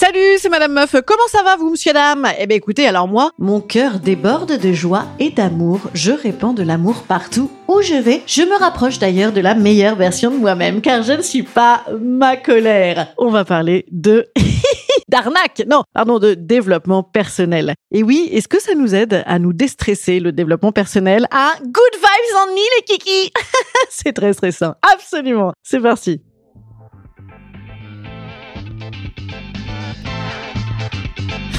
Salut, c'est Madame Meuf. Comment ça va, vous, monsieur, dame? Eh bien, écoutez, alors moi, mon cœur déborde de joie et d'amour. Je répands de l'amour partout où je vais. Je me rapproche d'ailleurs de la meilleure version de moi-même, car je ne suis pas ma colère. On va parler de... d'arnaque, non, pardon, de développement personnel. Et oui, est-ce que ça nous aide à nous déstresser le développement personnel? Ah, good vibes en les kiki C'est très stressant, absolument. C'est parti.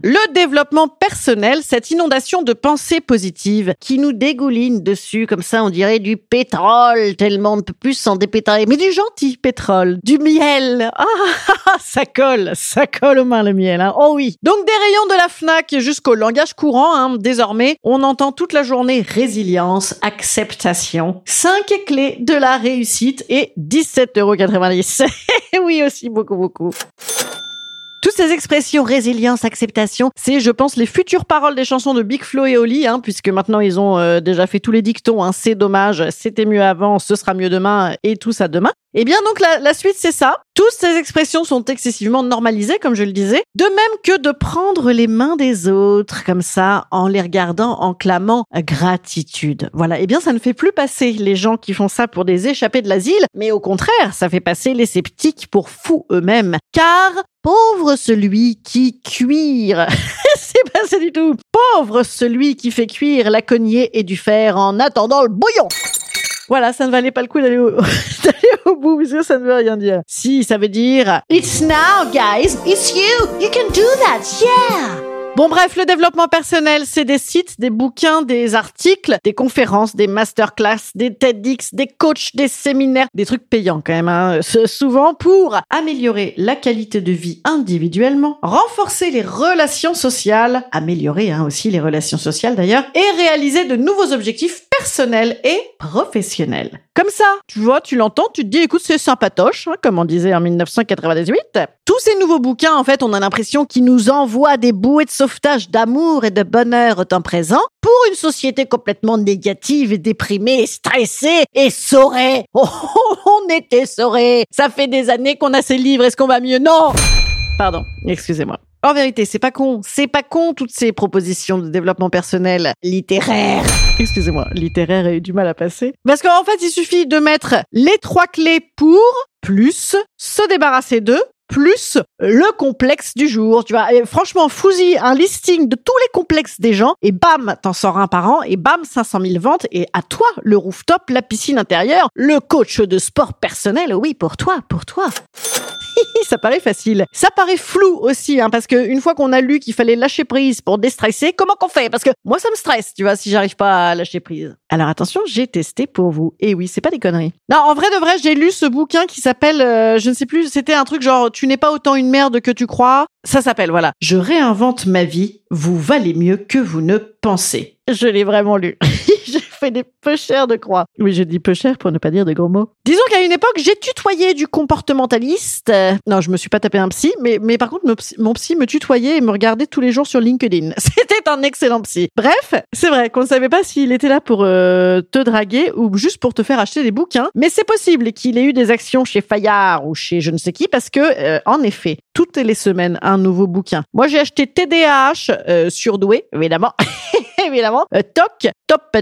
Le développement personnel, cette inondation de pensées positives qui nous dégouline dessus, comme ça on dirait du pétrole, tellement on ne peut plus s'en dépétrer, mais du gentil pétrole, du miel. Ah, ça colle, ça colle aux mains le miel. Hein. Oh oui. Donc des rayons de la FNAC jusqu'au langage courant, hein, désormais, on entend toute la journée résilience, acceptation, 5 clés de la réussite et 17,90€. oui aussi, beaucoup, beaucoup. Toutes ces expressions résilience, acceptation, c'est, je pense, les futures paroles des chansons de Big Flo et Oli, hein, puisque maintenant ils ont euh, déjà fait tous les dictons. Hein, c'est dommage, c'était mieux avant, ce sera mieux demain, et tout ça demain. Eh bien, donc la, la suite, c'est ça. Toutes ces expressions sont excessivement normalisées, comme je le disais, de même que de prendre les mains des autres, comme ça, en les regardant, en clamant gratitude. Voilà. Eh bien, ça ne fait plus passer les gens qui font ça pour des échappés de l'asile, mais au contraire, ça fait passer les sceptiques pour fous eux-mêmes. Car Pauvre celui qui cuire. c'est pas ça du tout. Pauvre celui qui fait cuire la cognée et du fer en attendant le bouillon. Voilà, ça ne valait pas le coup d'aller au, d'aller au bout parce que ça ne veut rien dire. Si, ça veut dire It's now, guys. It's you. You can do that. Yeah. Bon bref, le développement personnel, c'est des sites, des bouquins, des articles, des conférences, des masterclass, des TEDx, des coachs, des séminaires, des trucs payants quand même, hein, souvent pour améliorer la qualité de vie individuellement, renforcer les relations sociales, améliorer hein, aussi les relations sociales d'ailleurs, et réaliser de nouveaux objectifs personnels et professionnels. Comme ça, tu vois, tu l'entends, tu te dis, écoute, c'est sympatoche, hein, comme on disait en 1998. Tous ces nouveaux bouquins, en fait, on a l'impression qu'ils nous envoient des bouées de sauvetage d'amour et de bonheur au temps présent pour une société complètement négative et déprimée, stressée et saurée. Oh, on était saurés. Ça fait des années qu'on a ces livres. Est-ce qu'on va mieux? Non Pardon, excusez-moi. En vérité, c'est pas con. C'est pas con toutes ces propositions de développement personnel littéraire. Excusez-moi, littéraire a eu du mal à passer. Parce qu'en fait, il suffit de mettre les trois clés pour plus se débarrasser d'eux plus le complexe du jour. Tu vois, et franchement, fouille un listing de tous les complexes des gens et bam, t'en sors un par an et bam, 500 000 ventes et à toi le rooftop, la piscine intérieure, le coach de sport personnel. Oui, pour toi, pour toi. ça paraît facile. Ça paraît flou aussi, hein, parce que une fois qu'on a lu qu'il fallait lâcher prise pour déstresser, comment qu'on fait? Parce que moi, ça me stresse, tu vois, si j'arrive pas à lâcher prise. Alors attention, j'ai testé pour vous. Et oui, c'est pas des conneries. Non, en vrai de vrai, j'ai lu ce bouquin qui s'appelle, euh, je ne sais plus, c'était un truc genre, tu n'es pas autant une merde que tu crois. Ça s'appelle, voilà. Je réinvente ma vie. Vous valez mieux que vous ne pensez. Je l'ai vraiment lu. des peu chers de croix. Oui, je dis peu cher pour ne pas dire de gros mots. Disons qu'à une époque, j'ai tutoyé du comportementaliste. Euh, non, je me suis pas tapé un psy, mais, mais par contre, mon psy, me tutoyait et me regardait tous les jours sur LinkedIn. C'était un excellent psy. Bref, c'est vrai qu'on ne savait pas s'il était là pour euh, te draguer ou juste pour te faire acheter des bouquins, mais c'est possible qu'il ait eu des actions chez Fayard ou chez je ne sais qui parce que, euh, en effet, toutes les semaines, un nouveau bouquin. Moi, j'ai acheté TDAH, surdoué, évidemment. évidemment. Euh, TOC, top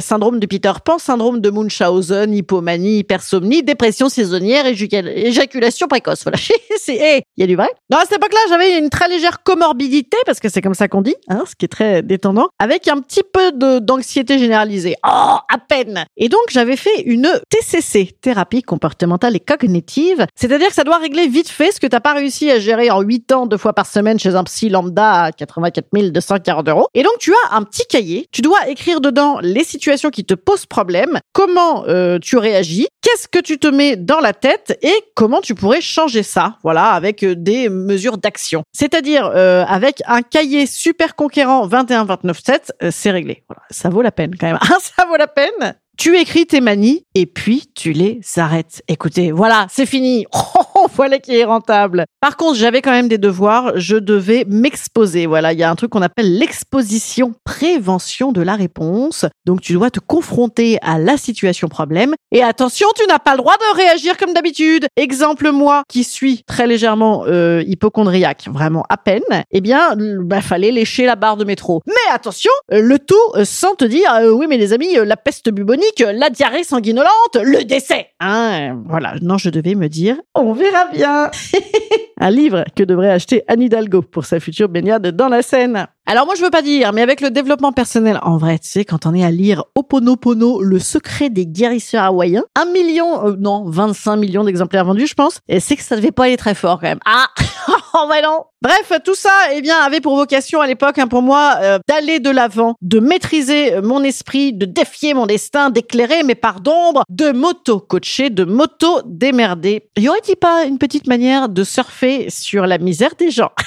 syndrome de Peter Pan, syndrome de Munchausen, hypomanie, hypersomnie, dépression saisonnière, éjaculation précoce. Voilà. c'est, hey, il y a du vrai. Non, à cette époque-là, j'avais une très légère comorbidité, parce que c'est comme ça qu'on dit, hein, ce qui est très détendant, avec un petit peu de, d'anxiété généralisée. Oh, à peine. Et donc, j'avais fait une TCC, thérapie comportementale et cognitive. C'est-à-dire que ça doit régler vite fait ce que t'as pas réussi à gérer en 8 ans, deux fois par semaine chez un psy lambda à 84 240 euros. Et donc, tu as un petit cahier. Tu dois écrire dedans les situations qui te posent problème, comment euh, tu réagis, qu'est-ce que tu te mets dans la tête? Et comment tu pourrais changer ça? Voilà, avec euh, des mesures d'action. C'est-à-dire euh, avec un cahier super conquérant 21-29-7, c'est réglé. Voilà, ça vaut la peine quand même. ça vaut la peine. Tu écris tes manies et puis tu les arrêtes. Écoutez, voilà, c'est fini. voilà qui est rentable. Par contre, j'avais quand même des devoirs. Je devais m'exposer. Voilà, il y a un truc qu'on appelle l'exposition prévention de la réponse. Donc, tu dois te confronter à la situation problème. Et attention, tu n'as pas le droit de réagir comme d'habitude. Exemple, moi, qui suis très légèrement euh, hypochondriaque, vraiment à peine, eh bien, bah, fallait lécher la barre de métro. Mais attention, euh, le tout euh, sans te dire, euh, oui, mais les amis, la peste bubonique, la diarrhée sanguinolente, le décès. Hein, voilà, non, je devais me dire, on verra bien. Un livre que devrait acheter Anne Hidalgo pour sa future baignade dans la Seine. Alors moi je veux pas dire, mais avec le développement personnel, en vrai, tu sais, quand on est à lire Oponopono, le secret des guérisseurs hawaïens, un million, euh, non, 25 millions d'exemplaires vendus, je pense, et c'est que ça devait pas aller très fort quand même. Ah, oh bah non. Bref, tout ça, eh bien, avait pour vocation à l'époque, hein, pour moi, euh, d'aller de l'avant, de maîtriser mon esprit, de défier mon destin, d'éclairer mes parts d'ombre, de m'auto-coacher, de m'auto-démerder. Y aurait-il pas une petite manière de surfer sur la misère des gens?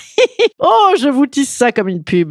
Oh, je vous tisse ça comme une pub,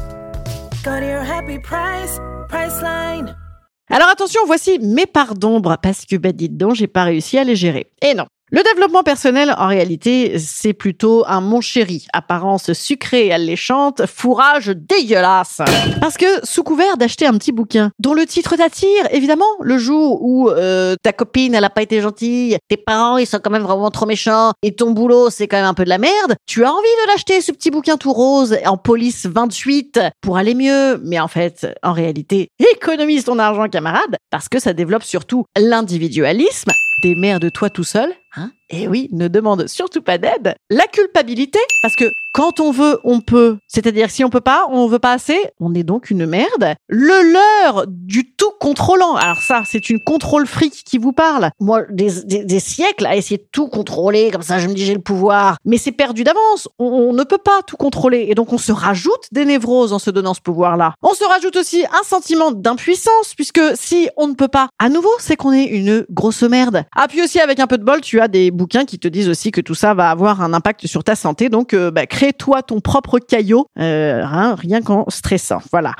Alors attention, voici mes parts d'ombre, parce que bah dites donc, j'ai pas réussi à les gérer. Et non. Le développement personnel, en réalité, c'est plutôt un mon chéri, apparence sucrée et alléchante, fourrage dégueulasse. Parce que sous couvert d'acheter un petit bouquin dont le titre t'attire, évidemment, le jour où euh, ta copine elle a pas été gentille, tes parents ils sont quand même vraiment trop méchants et ton boulot c'est quand même un peu de la merde, tu as envie de l'acheter ce petit bouquin tout rose en police 28 pour aller mieux, mais en fait, en réalité, économise ton argent camarade parce que ça développe surtout l'individualisme des mères de toi tout seul, hein? Et oui, ne demande surtout pas d'aide. La culpabilité, parce que quand on veut, on peut. C'est-à-dire si on peut pas, on veut pas assez, on est donc une merde. Le leurre du tout contrôlant. Alors ça, c'est une contrôle fric qui vous parle. Moi, des, siècles à essayer de tout contrôler, comme ça je me dis j'ai le pouvoir. Mais c'est perdu d'avance. On, ne peut pas tout contrôler. Et donc on se rajoute des névroses en se donnant ce pouvoir-là. On se rajoute aussi un sentiment d'impuissance, puisque si on ne peut pas, à nouveau, c'est qu'on est une grosse merde. Ah, aussi avec un peu de bol, tu des bouquins qui te disent aussi que tout ça va avoir un impact sur ta santé. Donc, euh, bah, crée-toi ton propre caillot, euh, hein, rien qu'en stressant. Voilà.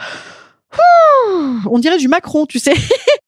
On dirait du Macron, tu sais.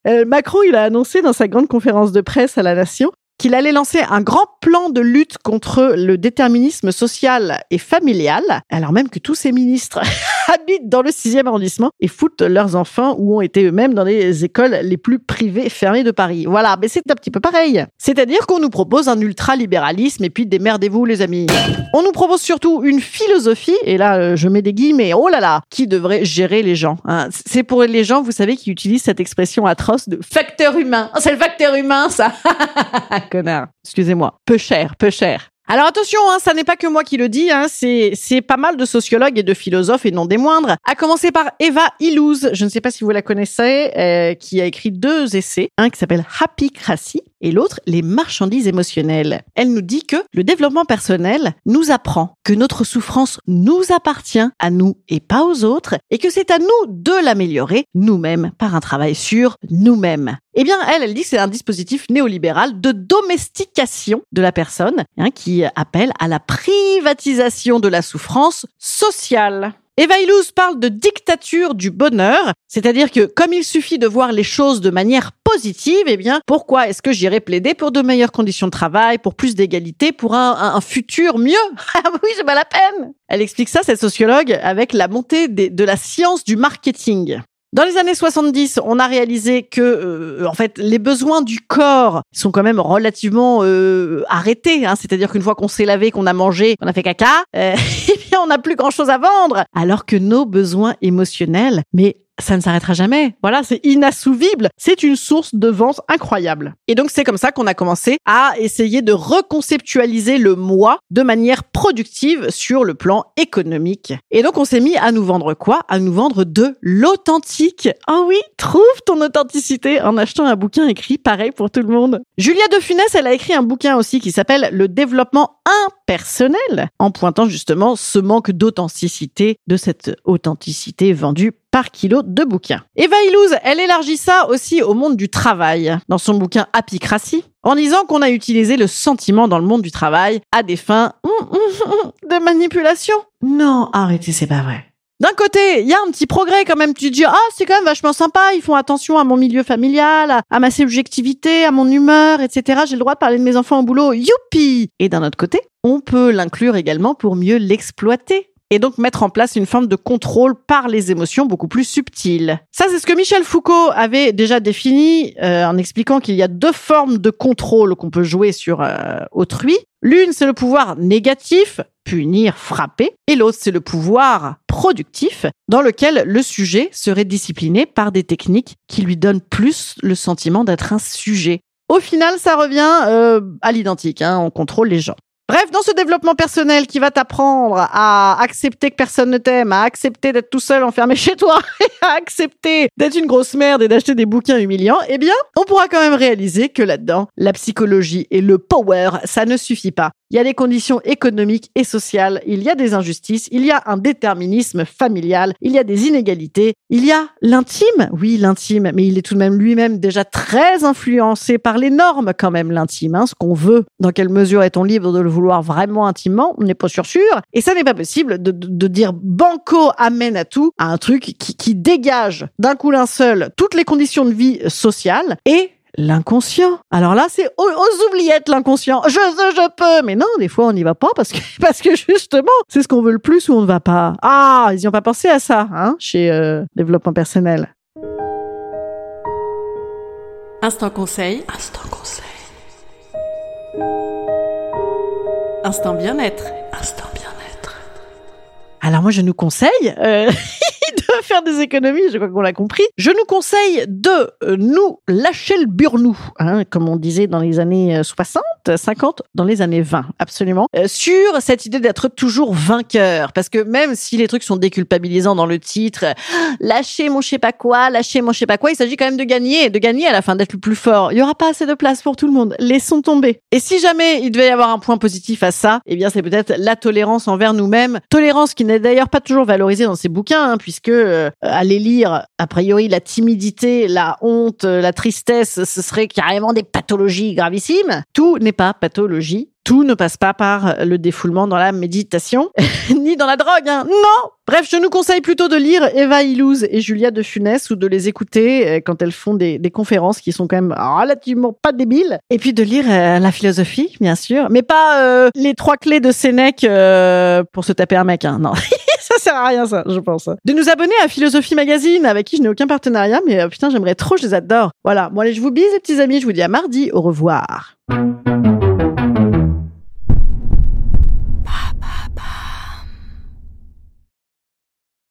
Euh, Macron, il a annoncé dans sa grande conférence de presse à la Nation qu'il allait lancer un grand plan de lutte contre le déterminisme social et familial, alors même que tous ces ministres habitent dans le 6e arrondissement et foutent leurs enfants ou ont été eux-mêmes dans les écoles les plus privées fermées de Paris. Voilà, mais c'est un petit peu pareil. C'est-à-dire qu'on nous propose un ultra-libéralisme et puis démerdez-vous les amis. On nous propose surtout une philosophie, et là euh, je mets des guillemets, oh là là, qui devrait gérer les gens. hein. C'est pour les gens, vous savez, qui utilisent cette expression atroce de facteur humain. Oh, c'est le facteur humain ça Connard. Excusez-moi. Peu cher, peu cher. Alors attention, hein, ça n'est pas que moi qui le dis, hein, c'est pas mal de sociologues et de philosophes et non des moindres. À commencer par Eva Illouz, je ne sais pas si vous la connaissez, euh, qui a écrit deux essais, un qui s'appelle Happycratie et l'autre les marchandises émotionnelles. Elle nous dit que le développement personnel nous apprend que notre souffrance nous appartient à nous et pas aux autres et que c'est à nous de l'améliorer nous-mêmes par un travail sur nous-mêmes. Eh bien, elle, elle dit que c'est un dispositif néolibéral de domestication de la personne hein, qui appelle à la privatisation de la souffrance sociale. Eva Illouz parle de dictature du bonheur, c'est-à-dire que comme il suffit de voir les choses de manière positive, eh bien, pourquoi est-ce que j'irais plaider pour de meilleures conditions de travail, pour plus d'égalité, pour un, un, futur mieux? Ah oui, c'est pas la peine Elle explique ça, cette sociologue, avec la montée de la science du marketing. Dans les années 70, on a réalisé que, euh, en fait, les besoins du corps sont quand même relativement euh, arrêtés. Hein. C'est-à-dire qu'une fois qu'on s'est lavé, qu'on a mangé, qu'on a fait caca, euh, eh on n'a plus grand-chose à vendre. Alors que nos besoins émotionnels, mais ça ne s'arrêtera jamais. Voilà, c'est inassouvible. C'est une source de vente incroyable. Et donc, c'est comme ça qu'on a commencé à essayer de reconceptualiser le moi de manière productive sur le plan économique. Et donc, on s'est mis à nous vendre quoi? À nous vendre de l'authentique. Ah oui, trouve ton authenticité en achetant un bouquin écrit pareil pour tout le monde. Julia de Funès, elle a écrit un bouquin aussi qui s'appelle Le développement impersonnel, en pointant justement ce manque d'authenticité, de cette authenticité vendue par kilo de bouquins. Eva Illouz, elle élargit ça aussi au monde du travail, dans son bouquin Apicratie, en disant qu'on a utilisé le sentiment dans le monde du travail à des fins de manipulation. Non, arrêtez, c'est pas vrai. D'un côté, il y a un petit progrès quand même. Tu te dis, ah, c'est quand même vachement sympa. Ils font attention à mon milieu familial, à ma subjectivité, à mon humeur, etc. J'ai le droit de parler de mes enfants au boulot. Youpi! Et d'un autre côté, on peut l'inclure également pour mieux l'exploiter et donc mettre en place une forme de contrôle par les émotions beaucoup plus subtiles. Ça, c'est ce que Michel Foucault avait déjà défini euh, en expliquant qu'il y a deux formes de contrôle qu'on peut jouer sur euh, autrui. L'une, c'est le pouvoir négatif, punir, frapper, et l'autre, c'est le pouvoir productif, dans lequel le sujet serait discipliné par des techniques qui lui donnent plus le sentiment d'être un sujet. Au final, ça revient euh, à l'identique, hein, on contrôle les gens. Bref, dans ce développement personnel qui va t'apprendre à accepter que personne ne t'aime, à accepter d'être tout seul enfermé chez toi, et à accepter d'être une grosse merde et d'acheter des bouquins humiliants, eh bien, on pourra quand même réaliser que là-dedans, la psychologie et le power, ça ne suffit pas. Il y a des conditions économiques et sociales, il y a des injustices, il y a un déterminisme familial, il y a des inégalités, il y a l'intime, oui l'intime, mais il est tout de même lui-même déjà très influencé par les normes quand même l'intime, hein, ce qu'on veut. Dans quelle mesure est-on libre de le vouloir vraiment intimement? On n'est pas sûr sûr. Et ça n'est pas possible de, de, dire banco amène à tout à un truc qui, qui dégage d'un coup d'un seul toutes les conditions de vie sociales et l'inconscient. Alors là, c'est aux, oubliettes l'inconscient. Je, je, je peux, mais non, des fois on n'y va pas parce que parce que justement, c'est ce qu'on veut le plus ou on ne va pas. Ah, ils n'y ont pas pensé à ça, hein, chez euh, développement personnel. Instant conseil. Instant conseil. Instant bien-être. Instant bien-être. Alors moi, je nous conseille. Euh... des économies, je crois qu'on l'a compris. Je nous conseille de euh, nous lâcher le burnou, hein, comme on disait dans les années 60, euh, 50, dans les années 20, absolument, euh, sur cette idée d'être toujours vainqueur. Parce que même si les trucs sont déculpabilisants dans le titre, lâcher mon je sais pas quoi, lâcher mon je sais pas quoi, il s'agit quand même de gagner, de gagner à la fin, d'être le plus fort. Il y aura pas assez de place pour tout le monde. Laissons tomber. Et si jamais il devait y avoir un point positif à ça, eh bien c'est peut-être la tolérance envers nous-mêmes. Tolérance qui n'est d'ailleurs pas toujours valorisée dans ces bouquins, hein, puisque que euh, aller lire, a priori, la timidité, la honte, la tristesse, ce serait carrément des pathologies gravissimes. Tout n'est pas pathologie. Tout ne passe pas par le défoulement dans la méditation, ni dans la drogue. Hein. Non Bref, je nous conseille plutôt de lire Eva Illouz et Julia de Funès ou de les écouter euh, quand elles font des, conférences qui sont quand même relativement pas débiles. Et puis de lire euh, la philosophie, bien sûr, mais pas les trois clés de Sénèque pour se taper un mec. Hein. Non. ça sert à rien, ça, je pense. De nous abonner à Philosophie Magazine, avec qui je n'ai aucun partenariat, mais euh, putain, j'aimerais trop, je les adore. Voilà. Bon, allez, je vous bise, les petits amis. Je vous dis à mardi. Au revoir.